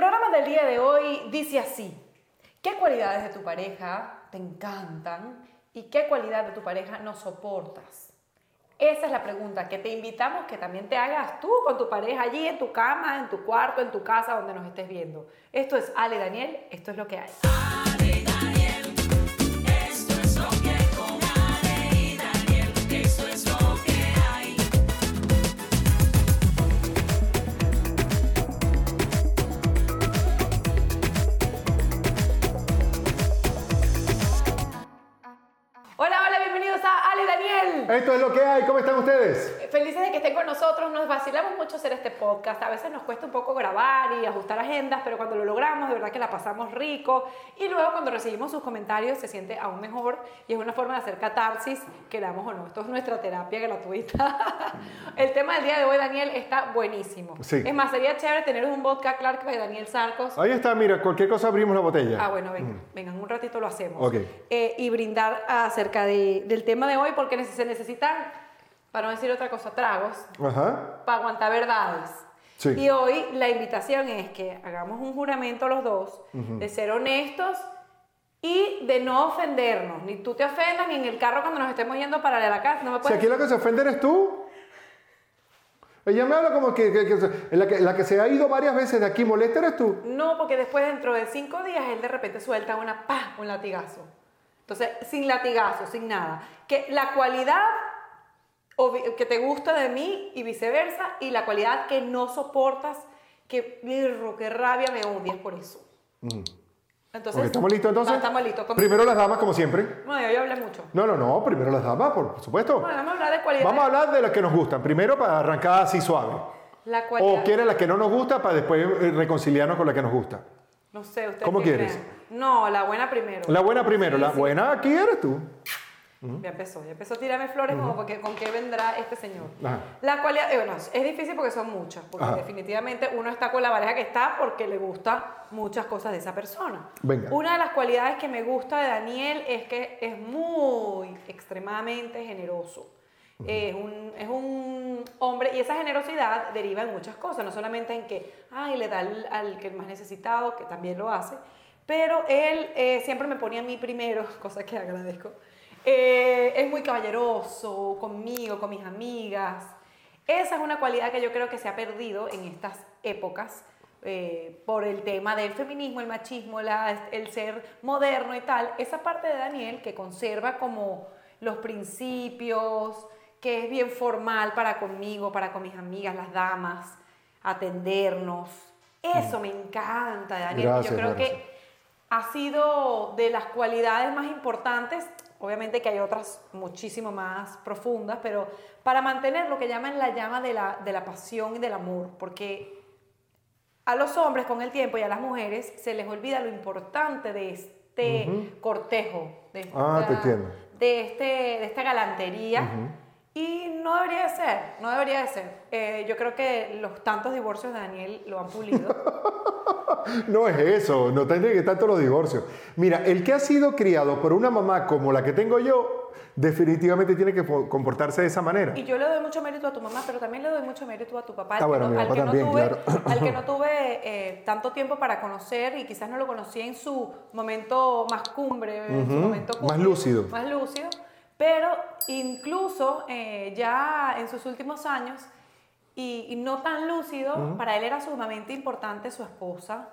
programa del día de hoy dice así, ¿qué cualidades de tu pareja te encantan y qué cualidad de tu pareja no soportas? Esa es la pregunta que te invitamos que también te hagas tú con tu pareja allí en tu cama, en tu cuarto, en tu casa, donde nos estés viendo. Esto es Ale Daniel, esto es lo que hay. Esto es lo que hay. ¿Cómo están ustedes? Felices de que estén con nosotros, nos vacilamos mucho hacer este podcast, a veces nos cuesta un poco grabar y ajustar agendas, pero cuando lo logramos de verdad que la pasamos rico y luego cuando recibimos sus comentarios se siente aún mejor y es una forma de hacer catarsis, queramos o no, esto es nuestra terapia gratuita. El tema del día de hoy, Daniel, está buenísimo. Sí. Es más, sería chévere tener un vodka Clark de Daniel Sarcos. Ahí está, mira, cualquier cosa abrimos la botella. Ah, bueno, vengan, vengan, un ratito lo hacemos. Ok. Eh, y brindar acerca de- del tema de hoy porque se necesitan, para no decir otra cosa, tragos Ajá. para aguantar verdades. Sí. Y hoy la invitación es que hagamos un juramento los dos de ser honestos y de no ofendernos. Ni tú te ofendas, ni en el carro cuando nos estemos yendo para la casa. No me Si puedes... aquí la que se ofende eres tú. Ella me habla como que, que- que la, que la que se ha ido varias veces de aquí molesta eres tú. No, porque después dentro de cinco días él de repente suelta una pa, un latigazo. Entonces, sin latigazo, sin nada. Que la cualidad que te gusta de mí y viceversa, y la cualidad que no soportas, que birro, que rabia me odias por eso. Entonces, Ok, ¿Estamos listos entonces? No, estamos listos. Primero las damas, como siempre. No, yo, yo hablé mucho. No, no, no, primero las damas, por, por supuesto. Bueno, vamos a hablar de cualidad. Vamos a hablar de las que nos gustan. Primero para arrancar así suave. La cualidad. O quieres las que no nos gusta para después eh, reconciliarnos con la que nos gusta. No sé, usted. ¿Cómo quieres? No, la buena primero. La buena primero, Sí, la sí. buena aquí eres tú. Ya empezó, ya empezó a tirarme flores como porque con qué vendrá este señor. Ajá. La cualidad, eh, bueno, es difícil porque son muchas, porque Ajá. definitivamente uno está con la pareja que está porque le gusta muchas cosas de esa persona. Venga. Una de las cualidades que me gusta de Daniel es que es muy extremadamente generoso. Es un, es un hombre y esa generosidad deriva en muchas cosas, no solamente en que, ay, le da al, al que más necesitado, que también lo hace, pero él eh, siempre me pone a mí primero, cosa que agradezco. Eh, es muy caballeroso conmigo, con mis amigas. Esa es una cualidad que yo creo que se ha perdido en estas épocas eh, por el tema del feminismo, el machismo, la- el ser moderno y tal. Esa parte de Daniel que conserva como los principios, que es bien formal para conmigo, para con mis amigas, las damas, atendernos. Eso me encanta, Daniel. Gracias, yo creo gracias. que ha sido de las cualidades más importantes, obviamente que hay otras muchísimo más profundas, pero para mantener lo que llaman la llama de la, de la pasión y del amor, porque a los hombres con el tiempo y a las mujeres se les olvida lo importante de este cortejo, de esta, Ah, te entiendo. de, este, de esta galantería. Y no debería de ser, no debería de ser. Eh, yo creo que los tantos divorcios de Daniel lo han pulido. No es eso, no tiene que tanto los divorcios. Mira, el que ha sido criado por una mamá como la que tengo yo, definitivamente tiene que po- comportarse de esa manera. Y yo le doy mucho mérito a tu mamá, pero también le doy mucho mérito a tu papá. Ah, bueno, que mi al que también, no tuve, claro. al que no tuve eh, tanto tiempo para conocer y quizás no lo conocí en su momento más cumbre, en su momento más lúcido. Más lúcido. Pero incluso eh, ya en sus últimos años, y, y no tan lúcido, para él era sumamente importante su esposa.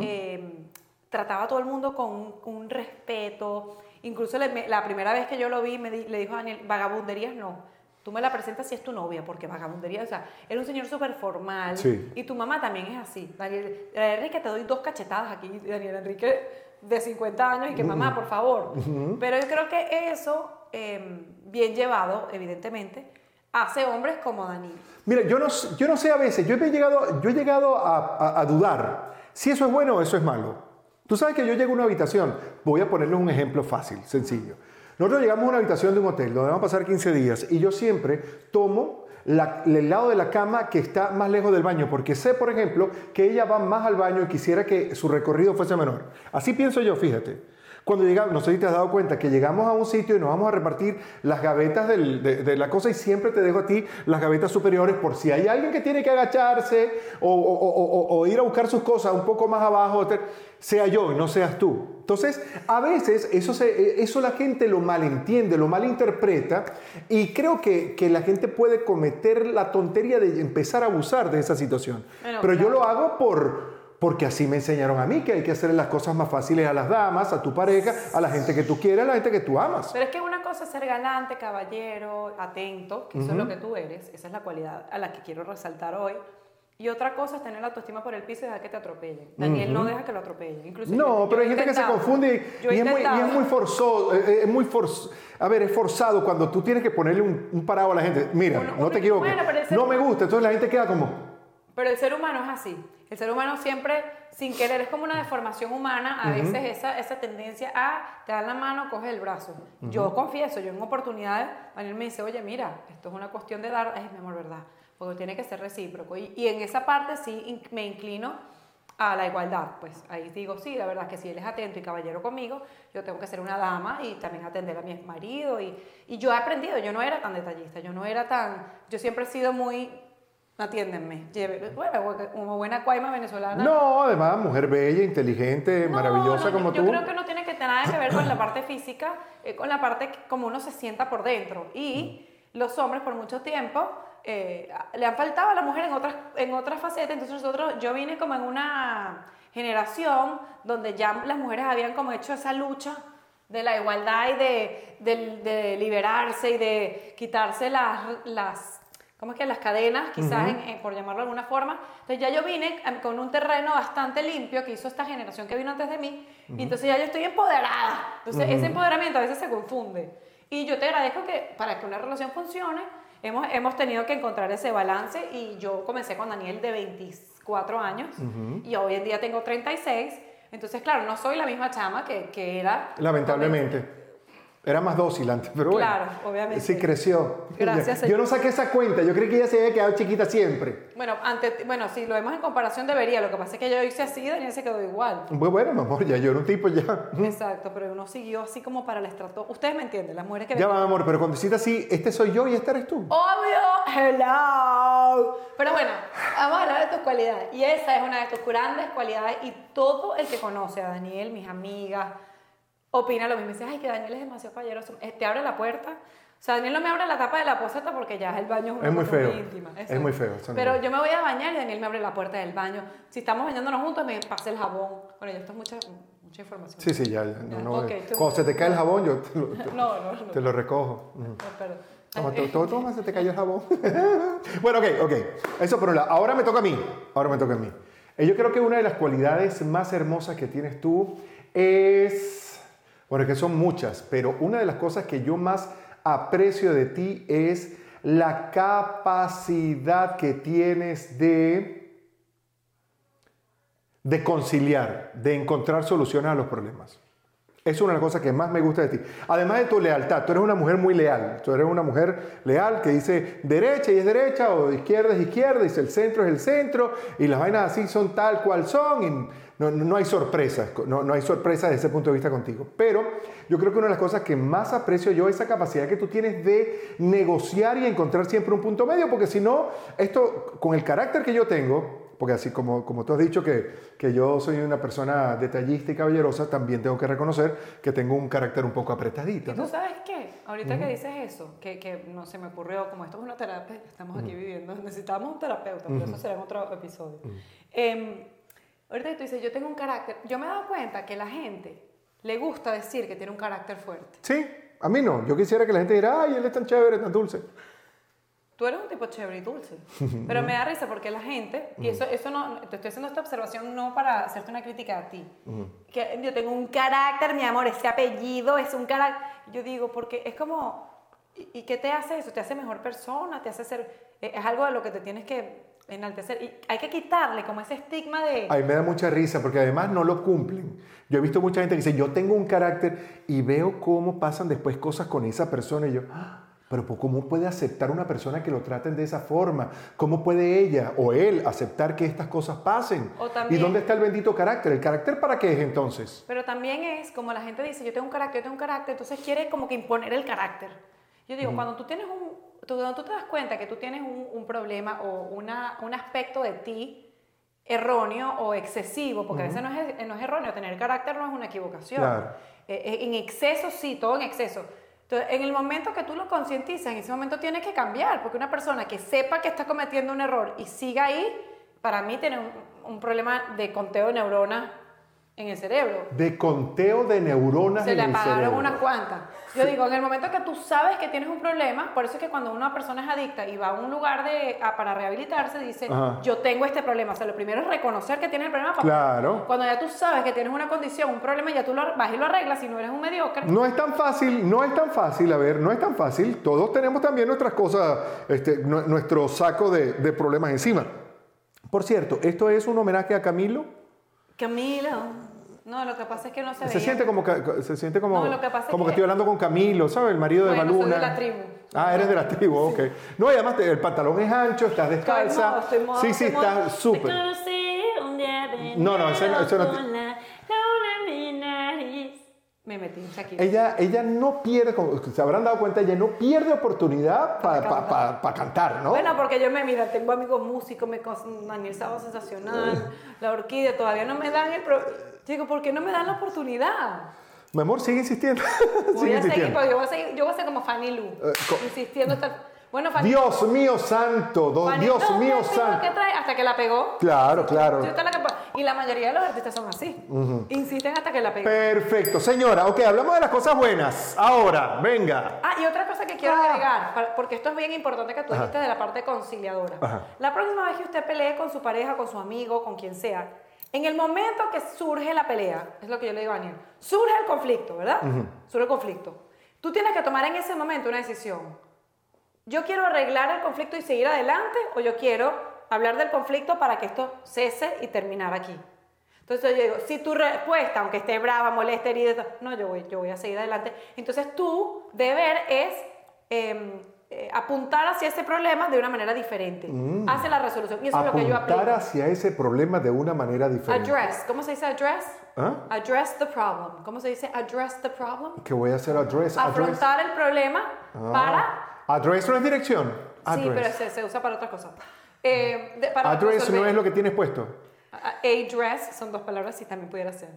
Eh, trataba a todo el mundo con un, con un respeto. Incluso le- me- la primera vez que yo lo vi, me di- le dijo a Daniel, vagabunderías no. Tú me la presentas si es tu novia, porque vagabundería, o sea, era un señor súper formal. Sí. Y tu mamá también es así. Daniel, Enrique, te doy dos cachetadas aquí. Daniel Enrique, de 50 años, y que mamá, por favor. Pero yo creo que eso, eh, bien llevado, evidentemente, hace hombres como Daniel. Mira, yo no, yo no sé a veces, yo he llegado, yo he llegado a, dudar si eso es bueno o eso es malo. Tú sabes que yo llego a una habitación, voy a ponerles un ejemplo fácil, sencillo. Nosotros llegamos a una habitación de un hotel donde vamos a pasar 15 días y yo siempre tomo el lado de la cama que está más lejos del baño, porque sé, por ejemplo, que ella va más al baño y quisiera que su recorrido fuese menor. Así pienso yo, fíjate. Cuando llegamos, no sé si te has dado cuenta, que llegamos a un sitio y nos vamos a repartir las gavetas del- de, de la cosa y siempre te dejo a ti las gavetas superiores por si hay alguien que tiene que agacharse o, o- o- ir a buscar sus cosas un poco más abajo, sea yo y no seas tú. Entonces, a veces eso, se- eso la gente lo malentiende, lo malinterpreta y creo que, que la gente puede cometer la tontería de empezar a abusar de esa situación. Bueno, Pero yo claro. lo hago por, porque así me enseñaron a mí, que hay que hacer las cosas más fáciles a las damas, a tu pareja, a la gente que tú quieres, a la gente que tú amas. Pero es que una cosa es ser galante, caballero, atento, que eso es lo que tú eres, esa es la cualidad a la que quiero resaltar hoy. Y otra cosa es tener la autoestima por el piso y dejar que te atropellen. Daniel no deja que lo atropellen. Incluso yo- No, yo pero he hay gente que se confunde Yo y, es muy, y es muy forzoso, eh, eh, es muy forz- a ver, es forzado cuando tú tienes que ponerle un, un parado a la gente. Mira, Uno- no uno- te equivoques, no me gusta, entonces la gente queda como, Pero el ser humano es así. El ser humano siempre, sin querer, es como una deformación humana. A veces esa, esa tendencia a te dan la mano, coge el brazo. Yo confieso, yo en oportunidades, Daniel me dice, oye, mira, esto es una cuestión de dar, es mi amor, ¿verdad? Porque tiene que ser recíproco. Y, y en esa parte sí in- me inclino a la igualdad. Pues ahí digo, sí, la verdad que si él es atento y caballero conmigo, yo tengo que ser una dama y también atender a mi marido. Y, y yo he aprendido, yo no era tan detallista, yo no era tan, yo siempre he sido muy Atiéndenme. Lleve- Bueno, como buena cuaima venezolana. no, además, mujer bella, inteligente, No, maravillosa no, como yo tú. creo que no tiene que tener nada que ver con la parte física, eh, con la parte como uno se sienta por dentro. Y los hombres por mucho tiempo eh, le han faltado a la mujer en otras, en otras facetas. Entonces nosotros, yo vine como en una generación donde ya las mujeres habían como hecho esa lucha de la igualdad y de, de liberarse y de quitarse las, las ¿cómo es que? Las cadenas, quizás, en- en- por llamarlo de alguna forma. Entonces ya yo vine em, con un terreno bastante limpio que hizo esta generación que vino antes de mí, y entonces ya yo estoy empoderada. Entonces ese empoderamiento a veces se confunde. Y yo te agradezco que para que una relación funcione, hemos, hemos tenido que encontrar ese balance, y yo comencé con Daniel de 24 años, y hoy en día tengo 36. Entonces, claro, no soy la misma chama que, que era. Lamentablemente. Era más dócil antes, pero bueno. Claro, obviamente. Sí, creció. Gracias, Yo señor. no saqué esa cuenta, yo creí que ella se había quedado chiquita siempre. Bueno, ante, bueno, si lo vemos en comparación debería, lo que pasa es que yo hice así, Daniel se quedó igual. Pues bueno, mi amor, ya yo era un tipo ya. Exacto, pero uno siguió así como para el estrato. Ustedes me entienden, las mujeres que Ya va, mi amor, pero cuando hiciste así, este soy yo y este eres tú. Obvio, hello. Pero bueno, vamos a hablar de tus cualidades. Y esa es una de tus grandes cualidades. Y todo el que conoce a Daniel, mis amigas, opina lo mismo. Dice, ay, que Daniel es demasiado caballeroso. Te abre la puerta. O sea, Daniel no me abre la tapa de la poseta porque ya el baño es Es muy feo. íntima. Es Eso muy feo, no Pero yo me voy a bañar y Daniel me abre la puerta del baño. Si estamos bañándonos juntos, me pasa el jabón. Bueno, ya esto es mucha, mucha información. Sí, sí, ya. ya, no, no, ok, tú- cuando se te cae el jabón, yo te lo, te- No, te lo recojo. No, perdón. Toma, to- to- toma, se te cayó el jabón. bueno, ok, ok. Eso por un lado. Ahora me toca a mí. Ahora me toca a mí. Eh, Yo creo que una de las cualidades más hermosas que tienes tú es, bueno, que son muchas, pero una de las cosas que yo más aprecio de ti es la capacidad que tienes de, de conciliar, de encontrar soluciones a los problemas. Es una de las cosas que más me gusta de ti. Además de tu lealtad, tú eres una mujer muy leal. Tú eres una mujer leal que dice derecha y es derecha, o izquierda es izquierda, dice el centro es el centro, y las vainas así son tal cual son, y no, no hay sorpresas, no, no hay sorpresas desde ese punto de vista contigo. Pero yo creo que una de las cosas que más aprecio yo es esa capacidad que tú tienes de negociar y encontrar siempre un punto medio, porque si no, esto, con el carácter que yo tengo, porque así como, como tú has dicho que, que yo soy una persona detallista y caballerosa, también tengo que reconocer que tengo un carácter un poco apretadito, ¿Y tú ¿no? sabes qué? Ahorita que dices eso, que, que no se me ocurrió, como esto es una terapia, estamos aquí viviendo, necesitamos un terapeuta, pero eso será en otro episodio. Em, ahorita que tú dices, yo tengo un carácter, yo me he dado cuenta que la gente le gusta decir que tiene un carácter fuerte. Sí, a mí no. Yo quisiera que la gente dijera, ay, él es tan chévere, tan dulce. Tú eres un tipo chévere y dulce, pero me da risa porque la gente, y eso, eso no, te estoy haciendo esta observación no para hacerte una crítica a ti, que yo tengo un carácter, mi amor, ese apellido es un carácter, yo digo, porque es como, ¿y, y qué te hace eso? ¿Te hace mejor persona? ¿Te hace ser, eh, es algo de lo que te tienes que enaltecer? Y hay que quitarle como ese estigma de... A mí me da mucha risa porque además no lo cumplen. Yo he visto mucha gente que dice, yo tengo un carácter y veo cómo pasan después cosas con esa persona y yo, "Ah, Pero ¿cómo puede aceptar una persona que lo traten de esa forma? ¿Cómo puede ella o él aceptar que estas cosas pasen? O ¿Y también- dónde está el bendito carácter? ¿El carácter para qué es entonces? Pero también es como la gente dice, yo tengo un carácter, yo tengo un carácter, entonces quiere como que imponer el carácter. Yo digo, cuando tú tienes un, tú- cuando tú te das cuenta que tú tienes un, un problema o una, un aspecto de ti erróneo o excesivo, porque a veces no es, no es erróneo, tener carácter no es una equivocación. Claro. Eh, en exceso, sí, todo en exceso. Entonces, en el momento que tú lo concientizas, en ese momento tiene que cambiar, porque una persona que sepa que está cometiendo un error y siga ahí, para mí tiene un, un problema de conteo de neuronas en el cerebro. De conteo de neuronas Se en le apagaron unas cuantas. Yo digo, en el momento que tú sabes que tienes un problema, por eso es que cuando una persona es adicta y va a un lugar de, a- para rehabilitarse, dice, Ajá. yo tengo este problema. O sea, lo primero es reconocer que tienes el problema. para- Claro. Cuando ya tú sabes que tienes una condición, un problema, ya tú lo vas y lo arreglas si no eres un mediocre. No es tan fácil, no es tan fácil, a ver, no es tan fácil. Todos tenemos también nuestras cosas, este, nu- nuestro saco de, de problemas encima. Por cierto, ¿esto es un homenaje a Camilo? Camilo. No, lo que pasa es que no se, Se veía. siente como, que- se siente como, No, lo que pasa es como que que- estoy hablando con Camilo, ¿sabes? El marido de Bueno, soy Baluna. de la tribu. Ah, eres de la tribu, ok. No, y además te- el pantalón es ancho, estás descalza. modo, estoy modo, sí, sí, estoy modo. estás súper. de No, no, ese no- ese no. Me metí en Shakira. Ella, ella no pierde, como se habrán dado cuenta, ella no pierde oportunidad para cantar, ¿no? Bueno, porque yo me, mira, tengo amigos músicos, me Daniel Sabo Sensacional, La Orquídea, todavía no me dan el... Pro... Digo, ¿por qué no me dan la oportunidad? Mi amor, sigue insistiendo. Voy sigue a seguir, insistiendo. pero yo voy a seguir, yo voy a ser como Fanny Lu, Eh, co- insistiendo hasta... Bueno, Fanny Dios mío santo, do- Fanny, Dios ¿dónde mío santo. que traer? Hasta que la pegó. Claro, claro. Y la mayoría de los artistas son así. Insisten hasta que la pegó. Perfecto, señora. Ok, hablamos de las cosas buenas. Ahora, venga. Ah, y otra cosa que quiero Ah. agregar, porque esto es bien importante que tú dijiste de la parte conciliadora. Ajá. La próxima vez que usted pelee con su pareja, con su amigo, con quien sea, en el momento que surge la pelea, es lo que yo le digo a Daniel, surge el conflicto, ¿verdad? Surge el conflicto. Tú tienes que tomar en ese momento una decisión. Yo quiero arreglar el conflicto y seguir adelante o yo quiero hablar del conflicto para que esto cese y terminar aquí. Entonces yo digo, si tu respuesta, aunque esté brava, molesta, herida, no, yo voy, yo voy a seguir adelante. Entonces tu deber es eh, eh, apuntar hacia ese problema de una manera diferente. Hace la resolución. Y eso es lo que yo aplico. Mm. Apuntar hacia ese problema de una manera diferente. Address. ¿Cómo se dice address? ¿Ah? Address the problem. ¿Cómo se dice address the problem? ¿Qué voy a hacer? Address. address. Afrontar el problema Ah. para... Address no es dirección. Sí, pero se, se usa para otras cosas. Eh, de- para Address no resolver. es lo que tienes puesto. Address son dos palabras, sí, también pudiera ser.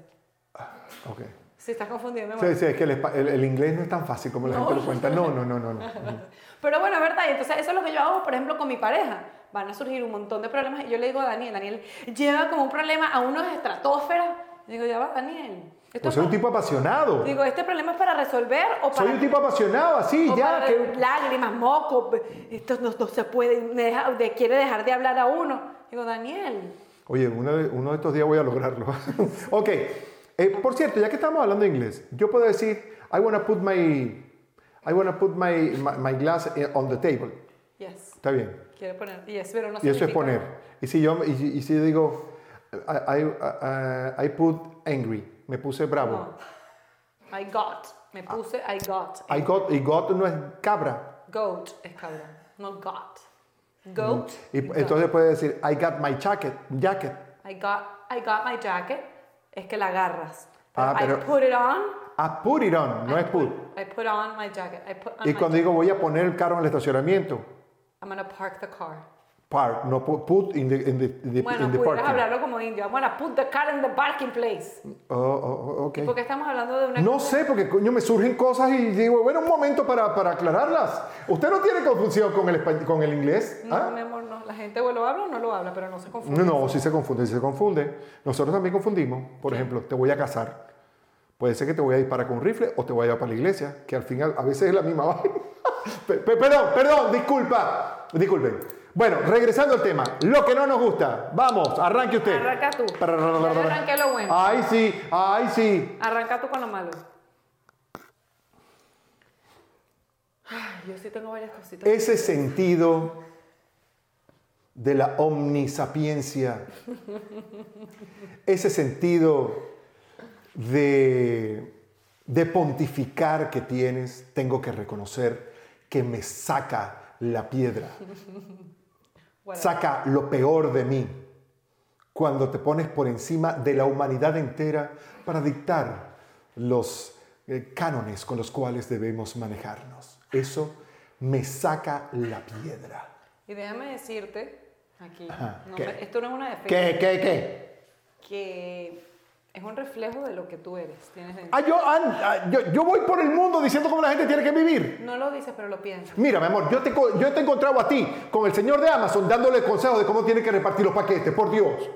Ok. Si estás confundiendo. Sí, sí, es que el, el- el inglés no es tan fácil como la gente lo cuenta. No, no, no, no. no. Pero bueno, ¿verdad? Y entonces eso es lo que yo hago, por ejemplo, con mi pareja. Van a surgir un montón de problemas y yo le digo a Daniel, Daniel lleva como un problema a unos estratosferas. Digo, ya va, Daniel. Esto Pues soy un es tipo apasionado. Digo, ¿este problema es para resolver o para, Soy un tipo apasionado, así, ya. que- lágrimas, mocos? Esto no, no se puede, me deja- de- quiere dejar de hablar a uno. Digo, Daniel, Oye, uno de, uno de estos días voy a lograrlo. ok. Eh, por cierto, ya que estamos hablando inglés, yo puedo decir, I wanna put my, I wanna put my, my, my glass eh, on the table. yes, Está bien. quiere poner, yes, pero no Y eso es poner. Y si yo, y, y si yo digo, I, I, uh, I put angry, me puse bravo. No. I got, me puse I got. I got, y got no es cabra. Goat es cabra, no got. Goat. Y entonces puede decir, I got my jacket, jacket. I got, I got my jacket. Es que la agarras. Ah, I pero- put it on. I put it on, no es put. I put on my jacket. I put on Y my cuando digo voy a poner el carro en el estacionamiento, I'm gonna park the car. Park, no pu- put in the, in the, in the, Bueno, in the pudieras parking. hablarlo como indio. I'm gonna put the car in the parking place. Oh, oh, oh, ok. ¿Por qué estamos hablando de una... No sé, porque coño me surgen cosas y digo, bueno, un momento para, para aclararlas. ¿Usted no tiene confusión con el, con el inglés? No, ¿Ah? mi amor, no. La gente o lo habla o no lo habla, pero no se confunde. No, no, sí se confunde, sí se confunde. Nosotros también confundimos. Por ejemplo, te voy a casar. Puede ser que te voy a disparar con un rifle o te voy a llevar para la iglesia, que al final a veces es la misma perdón, perdón, disculpa. Disculpen. Bueno, regresando al tema. Lo que no nos gusta. Vamos, arranque usted. Arranca tú. Arranqué lo bueno. Ay, sí, ay, sí. Arranca tú con lo malo. Ay, yo sí tengo varias cositas. Ese sentido de la omnisapiencia, ese sentido de, de pontificar que tienes, tengo que reconocer que me saca la piedra, saca lo peor de mí, cuando te pones por encima de la humanidad entera para dictar los eh, cánones con los cuales debemos manejarnos. Eso me saca la piedra. Y déjame decirte, aquí, esto no es una defensa, ¿Qué, qué, qué? que es un reflejo de lo que tú eres. Tienes. Ah, yo, ah, yo, yo voy por el mundo diciendo cómo la gente tiene que vivir. No lo dices, pero lo piensas. Mira, mi amor, yo te, yo te he encontrado a ti con el señor de Amazon dándole consejos de cómo tiene que repartir los paquetes, por Dios.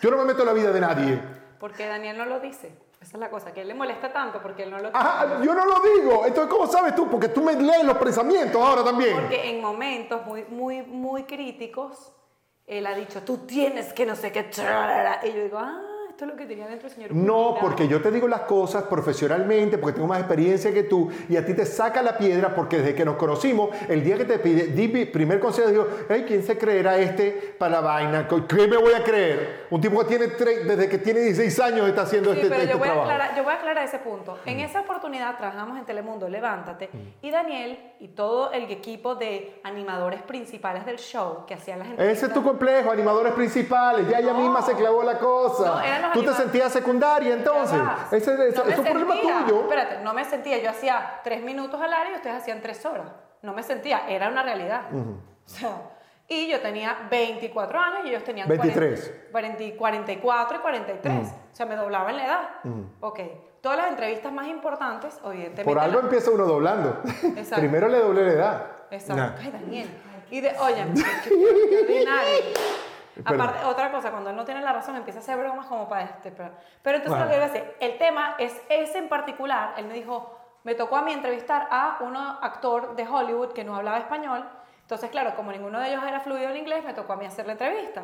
Yo no me meto en la vida de nadie. Porque Daniel no lo dice. Esa es la cosa, que él le molesta tanto porque él no lo Ajá, yo no lo digo. Entonces, ¿cómo sabes tú? Porque tú me lees los pensamientos ahora también. Porque en momentos muy, muy, muy críticos, él ha dicho, tú tienes que no sé qué. trarara". Y yo digo, ah, esto es lo que tenía dentro el señor. No, Pulida". porque yo te digo las cosas profesionalmente, porque tengo más experiencia que tú, y a ti te saca la piedra porque desde que nos conocimos, el día que te pide, di mi primer consejo, digo, hey, ¿quién se creerá este para la vaina? ¿Qué me voy a creer? Un tipo que tiene, tre- desde que tiene 16 años está haciendo Sí, este, pero este yo voy, a aclarar, yo voy a aclarar ese punto. En esa oportunidad trabajamos en Telemundo, Levántate, y Daniel y todo el equipo de animadores principales del show que hacían las. Ese es tu complejo, animadores principales, ya ella misma se clavó la cosa. No, eran los tú te sentías secundaria entonces. Ese, ese- No es un problema tuyo. Espérate, no me sentía. Yo hacía tres minutos al aire y ustedes hacían tres horas. No me sentía, era una realidad. O sea, y yo tenía 24 años y ellos tenían 23. 40, 40 44 y 43. O sea, me doblaba en la edad. Ok. Todas las entrevistas más importantes, evidentemente. Por algo la- empieza uno doblando. Exacto. Primero le doble la edad. Exacto. Nah. Ay, Daniel. Y de, oye, qué, qué ordinario. Perdón. Aparte, otra cosa, cuando él no tiene la razón, empieza a hacer bromas como para este. Pero, pero entonces Ajá. lo que iba a decir, el tema es ese en particular. Él me dijo, me tocó a mí entrevistar a un actor de Hollywood que no hablaba español. Entonces, claro, como ninguno de ellos era fluido en inglés, me tocó a mí hacer la entrevista.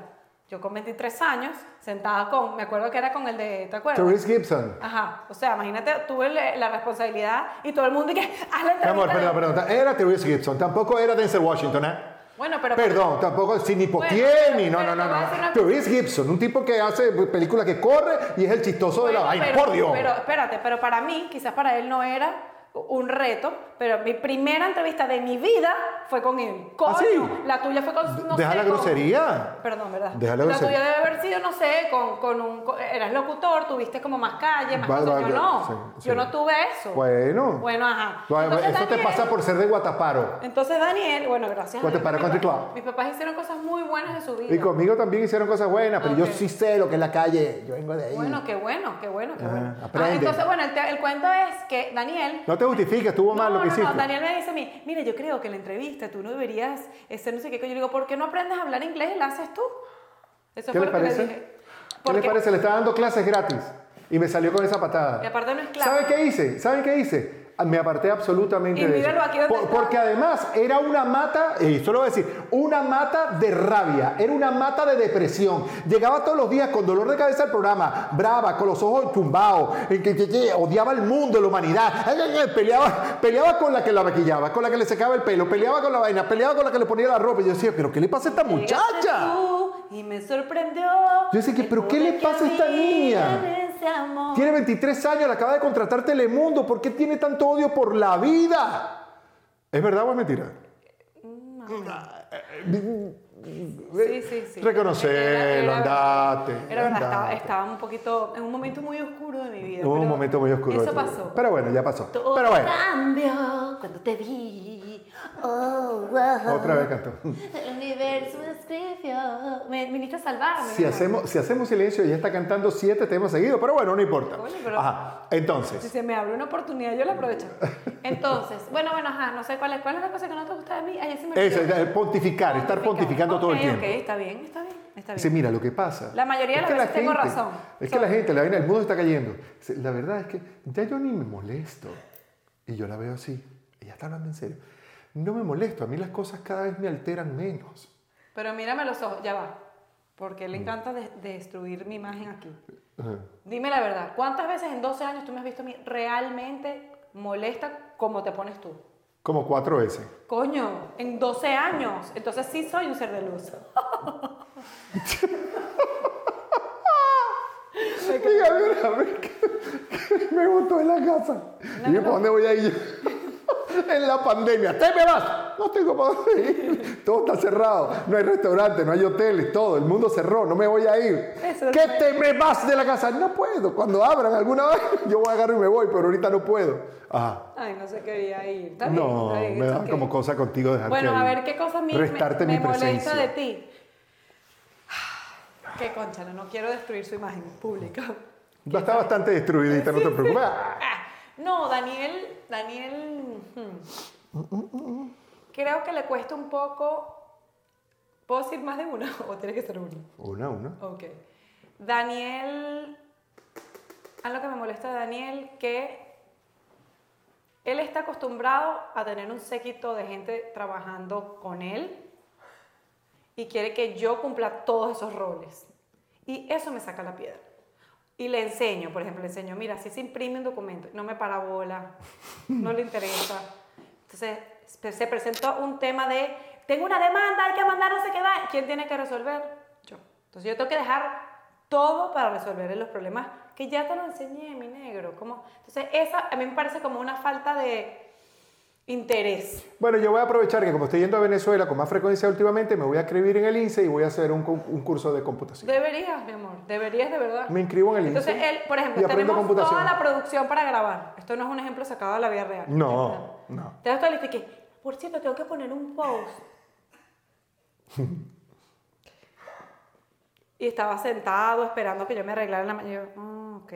Yo con 23 años, sentada con, me acuerdo que era con el de, ¿te acuerdas? Therese Gibson. Ajá, o sea, imagínate, tuve la, la responsabilidad y todo el mundo y que, haz la Mi entrevista. amor, de- perdón, perdón. Era Therese Gibson. Tampoco era Denzel Washington, ¿eh? Bueno, pero... Perdón, tampoco Sidney Poitier, pero- ni no, pero no, no, no. una Therese Gibson, un tipo que hace películas que corre y es el chistoso de la vaina. pero- por Dios. Pero espérate, pero para mí, quizás para él no era un reto, pero mi primera entrevista de mi vida fue con él. Coño, ¿Ah, sí? la tuya fue con. No Deja sé, la con- grosería. Perdón, ¿verdad? Deja la la grosería. tuya debe haber sido, no sé, con, con un. con- eras locutor, tuviste como más calle, más Va- cosas. va- Yo no. sí, Yo no tuve eso. Bueno. Bueno, ajá. Entonces, Eso te pasa por ser de Guataparo. Entonces, Daniel, bueno, gracias. Guataparo Country mis Club. papás- Mis papás hicieron cosas muy buenas en su vida. Y conmigo también hicieron cosas buenas, pero yo sí sé lo que es la calle. Yo vengo de ahí. Bueno, qué bueno, qué bueno, qué Ah, bueno. aprende. entonces, bueno, el, el cuento es que Daniel No te justifiques, estuvo mal lo no, que no, hiciste. no, Daniel me dice a mí, mire, yo creo que en la entrevista tú no deberías ser no sé qué. Yo digo, ¿por qué no aprendes a hablar inglés y la haces tú? Eso ¿Qué fue le lo que parece? le dije. ¿Qué le parece? Le estaba dando clases gratis y me salió con esa patada. Y aparte no es clase. ¿Saben qué hice? ¿Saben qué hice? Me aparté absolutamente Y de eso. míralo aquí donde Por- está. porque además era una mata, y esto lo voy a decir, una mata de rabia, era una mata de depresión. Llegaba todos los días con dolor de cabeza al programa, brava, con los ojos chumbados, eh, que, que- que odiaba el mundo, la humanidad. Peleaba, peleaba con la que la maquillaba, con la que le secaba el pelo, peleaba con la vaina, peleaba con la que le ponía la ropa. Y yo decía, ¿pero qué le pasa a esta muchacha? tú Y me sorprendió. Yo decía ¿pero qué le pasa a esta niña? Ese amor. Tiene 23 años, la acaba de contratar Telemundo. ¿Por qué tiene tanto odio por la vida? ¿Es verdad o es mentira? Sí, sí, sí. Reconocelo, andate, Era verdad, estaba, estaba un poquito, en un momento muy oscuro de mi vida. Hubo un momento muy oscuro. Eso pasó. Pero bueno, ya pasó. Todo Pero bueno, cambió cuando te vi. Oh, wow. otra vez cantó. El universo me escribió. Me viniste a salvarme. Si hacemos, si hacemos silencio, ella está cantando siete temas seguidos, pero bueno, no importa. Coño, pero- Ajá, Si entonces, se me abre una oportunidad, yo la aprovecho. Entonces, bueno, bueno, ajá, no sé cuál es, cuál es la cosa que no te gusta de mí. Ay, ya se me eso, eh, pontificar, estar pontificando todo el tiempo. Ok, está bien, está bien, está bien. Dice, mira, lo que pasa. La mayoría de las que la veces tengo gente- razón. Es que la gente, la vaina, el mundo está cayendo. La verdad es que ya yo ni me molesto. Y yo la veo así. Ella está hablando en serio. No me molesto. A mí las cosas cada vez me alteran menos. Pero mírame los ojos, ya va. Porque Mm. le encanta de- destruir mi imagen aquí. Dime la verdad, ¿cuántas veces en 12 años tú me has visto a mí realmente molesta como te pones tú? Como cuatro veces. Coño, en 12 años. Entonces sí soy un ser de luz. Que- me gustó en la casa. Y ¿para dónde voy a ir? en la pandemia. ¿Te me vas? No tengo para ir. Todo está cerrado. No hay restaurantes, no hay hoteles, todo. El mundo cerró. No me voy a ir. Eso ¿Qué me- te me vas de la casa? No puedo. Cuando abran alguna vez, yo voy a agarrar y me voy, pero ahorita no puedo. Ajá. Ay, no se quería ir. Está bien, No, está bien, me da como cosa contigo dejarte Bueno, a ver qué cosa a mí me, Restarte me mi molesta de ti. Qué concha, no quiero destruir su imagen pública. Está bastante destruidita, no te preocupes. No, Daniel, Daniel, hmm. creo que le cuesta un poco. ¿Puedo decir más de una o tiene que ser una? Una, una. Ok. Daniel, algo que me molesta de Daniel, que él está acostumbrado a tener un séquito de gente trabajando con él y quiere que yo cumpla todos esos roles. Y eso me saca la piedra. Y le enseño, por ejemplo, le enseño, mira, si se imprime un documento, no me para bola, no le interesa. Entonces, se- se presentó un tema de, tengo una demanda, hay que mandar no sé qué va. ¿Quién tiene que resolver? Yo. Entonces, yo tengo que dejar todo para resolver los problemas que ya te lo enseñé, mi negro. ¿Cómo? Entonces, esa a mí me parece como una falta de interés. Bueno, yo voy a aprovechar que como estoy yendo a Venezuela con más frecuencia últimamente, me voy a inscribir en el INSE y voy a hacer un, cu- un curso de computación. Deberías, mi amor, deberías de verdad. Me inscribo en el Entonces, INSE él, por ejemplo, tenemos computación. toda la producción para grabar. Esto no es un ejemplo sacado de la vida real. No, no. Te das toda la que, por cierto, tengo que poner un post. y estaba sentado esperando que yo me arreglara en la mañana. Yo, "Ah, ok.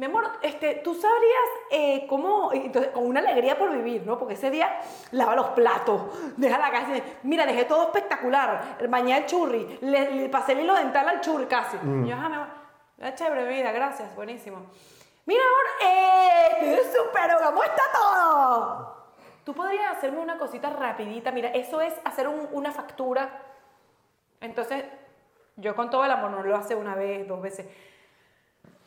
Mi amor, este, tú sabrías eh, cómo, y entonces, con una alegría por vivir, ¿no? Porque ese día lava los platos, deja la casa, mira, dejé todo espectacular, bañé el churri, le, le pasé el hilo dental al churri casi. Mm. Y yo, ajá, mi amor, "Ah, chévere, vida, gracias, buenísimo. Mira, amor, eh, súper, ¿cómo está todo? Tú podrías hacerme una cosita rapidita, mira, eso es hacer un- una factura. Entonces, yo con todo el amor no lo hace una vez, dos veces.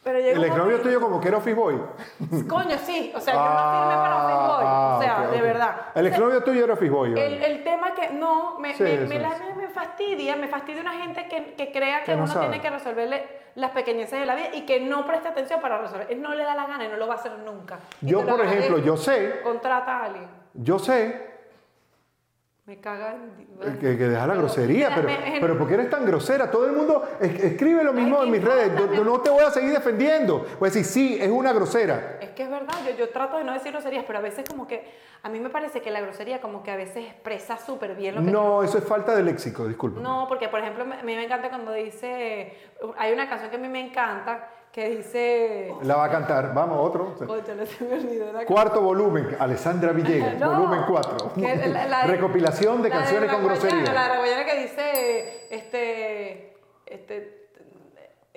Pero El exnovio tuyo como que era office boy. Coño, sí. O sea, yo no firmé para Office Boy. Ah, O sea, de verdad. El O sea, exnovio tuyo era office boy. el, el tema que no, me, Sí, me, me la- me- fastidia, me fastidia una gente que, que crea que, Que no uno tiene que resolverle las pequeñeces de la vida y que no presta atención para resolver. Él no le da la gana y no lo va a hacer nunca. Yo, por ejemplo, yo sé, Contrata a alguien. yo sé Me caga. Eh, Que, que deja la Pero, grosería, pero, me- pero ¿por qué eres tan grosera? Todo el mundo es- escribe lo mismo en ¿qué mis redes. Yo, no te voy a seguir defendiendo. Voy a decir, sí, es una grosera. Es que es verdad, yo, yo trato de no decir groserías, pero a veces como que, a mí me parece que la grosería como que a veces expresa súper bien lo que No, eso es falta de léxico, disculpa. No, porque por ejemplo, a mí me encanta cuando dice, hay una canción que a mí me encanta que dice, La va a cantar. Vamos, otro. Cónchale, se me olvidó la Cuarto volumen, Alessandra Villegas, No, volumen 4. que la- la Recopilación de la canciones con grosería. La guayana que dice, este, este,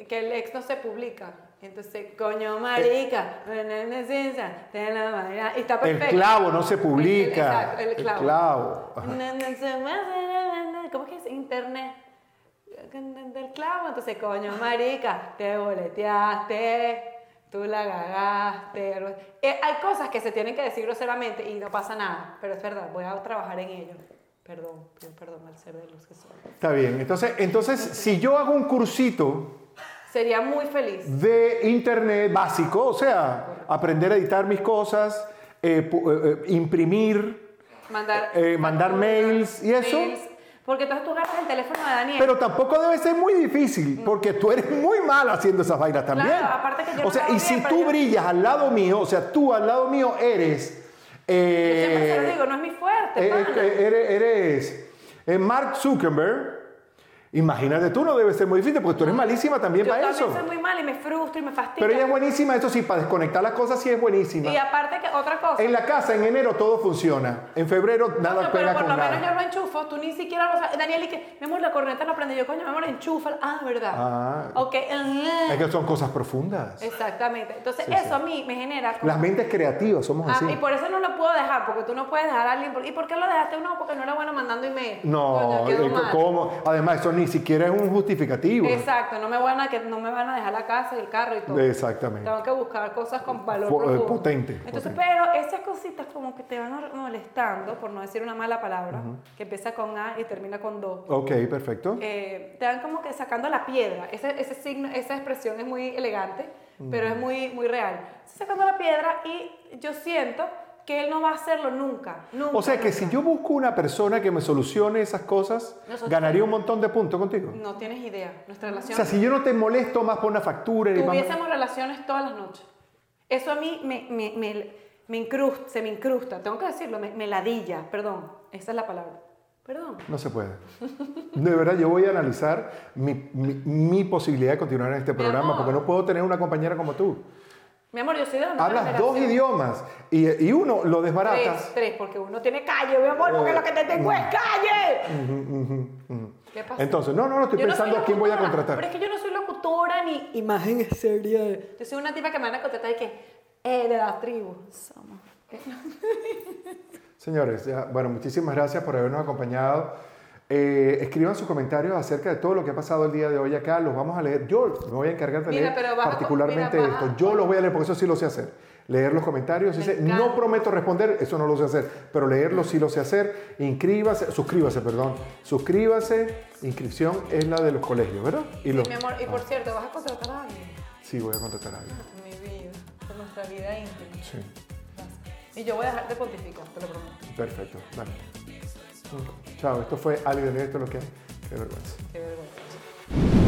que el ex no se publica. Entonces, coño, marica, te la. Y está El perfecto. clavo no se publica. exacto, el clavo. clavo. Ajá. ¿Cómo es que es? Internet. Del clavo. Entonces, coño, marica, te boleteaste, tú la cagaste. Eh, hay cosas que se tienen que decir groseramente y no pasa nada, pero es verdad, voy a trabajar en ello. Perdón, perdón al ser de los que soy. Está bien. Entonces, entonces, si yo hago un cursito Sería muy feliz. de internet básico, o sea, aprender a editar mis cosas, eh, eh, imprimir, Mandar, mandar mails y eso. Porque entonces tú agarras el teléfono de Daniel. pero tampoco debe ser muy difícil, porque tú eres muy mal haciendo esas vainas también. Claro, aparte que yo o sea, y si bien, tú yo- brillas al lado mío, o sea, tú al lado mío eres... Yo siempre se lo eh, digo, no es mi fuerte. eh, eh, eres, eres, eh, Mark Zuckerberg. Imagínate, tú no debe ser muy difícil, porque tú eres malísima también yo para también eso. soy muy mal y me frustro y me fastidio. Pero ella es buenísima, eso sí, para desconectar las cosas sí es buenísima. Y aparte que otra cosa. En la casa, en enero todo funciona. En febrero nada pero pega por con lo menos yo nada. lo enchufo, tú ni siquiera lo sabes. Daniel, y que, mi amor, la corneta no prende. Yo, coño, mi amor, enchufa. Ah, verdad. Ah. Ok. ah. Es que son cosas profundas. Exactamente. Entonces, Sí, eso sí. a mí me genera. como- Las mentes creativas somos Ah, así. y por eso no lo puedo dejar, porque tú no puedes dejar a alguien. ¿Y por qué lo dejaste? No, porque no era bueno mandando email. No, Coño. ¿cómo? Además, eso ni siquiera es un justificativo. Exacto, no me, van a, que no me van a dejar la casa y el carro y todo. Exactamente. Tengo que buscar cosas con valor eh, profundo. potente, Entonces, potente. pero esas cositas como que te van molestando, por no decir una mala palabra, que empieza con A y termina con Do, Ok, perfecto. eh, te van como que sacando la piedra. Ese, ese signo, esa expresión es muy elegante, pero es muy, muy real. Sacando la piedra y yo siento que él no va a hacerlo nunca. nunca O sea que nunca. si yo busco una persona que me solucione esas cosas, Nosotros- ganaría un montón de puntos contigo. No tienes idea. Nuestra O relación. sea, si yo no te molesto más por una factura Tuviésemos relaciones todas las noches. Eso a mí me, me, me, me incrusta, se me incrusta. Tengo que decirlo, me, ladilla. Perdón, esa es la palabra. Perdón. No se puede. De verdad, yo voy a analizar mi, mi- mi posibilidad de continuar en este programa porque no puedo tener una compañera como tú. Mi amor, yo soy de la Hablas dos generación. idiomas y, y uno lo desbaratas. Tres, tres, porque uno tiene calle, mi amor, porque lo que te tengo es calle. ¿Qué pasa? Entonces, no, no, no, estoy Yo no pensando a quién voy a locutora, contratar. Pero es que yo no soy locutora ni imagen seria. Yo soy una tipa que me van a contratar y que, eh, de la tribu. Somos. Señores, ya, bueno, muchísimas gracias por habernos acompañado. Eh, escriban sus comentarios acerca de todo lo que ha pasado el día de hoy acá. Los vamos a leer. Yo me voy a encargar de Mira, leer particularmente mira, esto. Yo los voy a leer porque eso sí lo sé hacer. Leer los comentarios. Me Dice, no prometo responder, eso no lo sé hacer, pero leerlos sí lo sé hacer. Inscríbase, suscríbase, perdón. Suscríbase. Inscripción es la de los colegios, ¿verdad? Y los- Mi amor, y por Ah, cierto, ¿vas a contratar a alguien? sí, voy a contratar a alguien. Mi vida, por nuestra vida íntima. Sí, Y yo voy a dejar de pontificar, te lo prometo. perfecto. Dale. Chao, esto fue Ali del Esto lo que hay. Qué vergüenza. Qué vergüenza.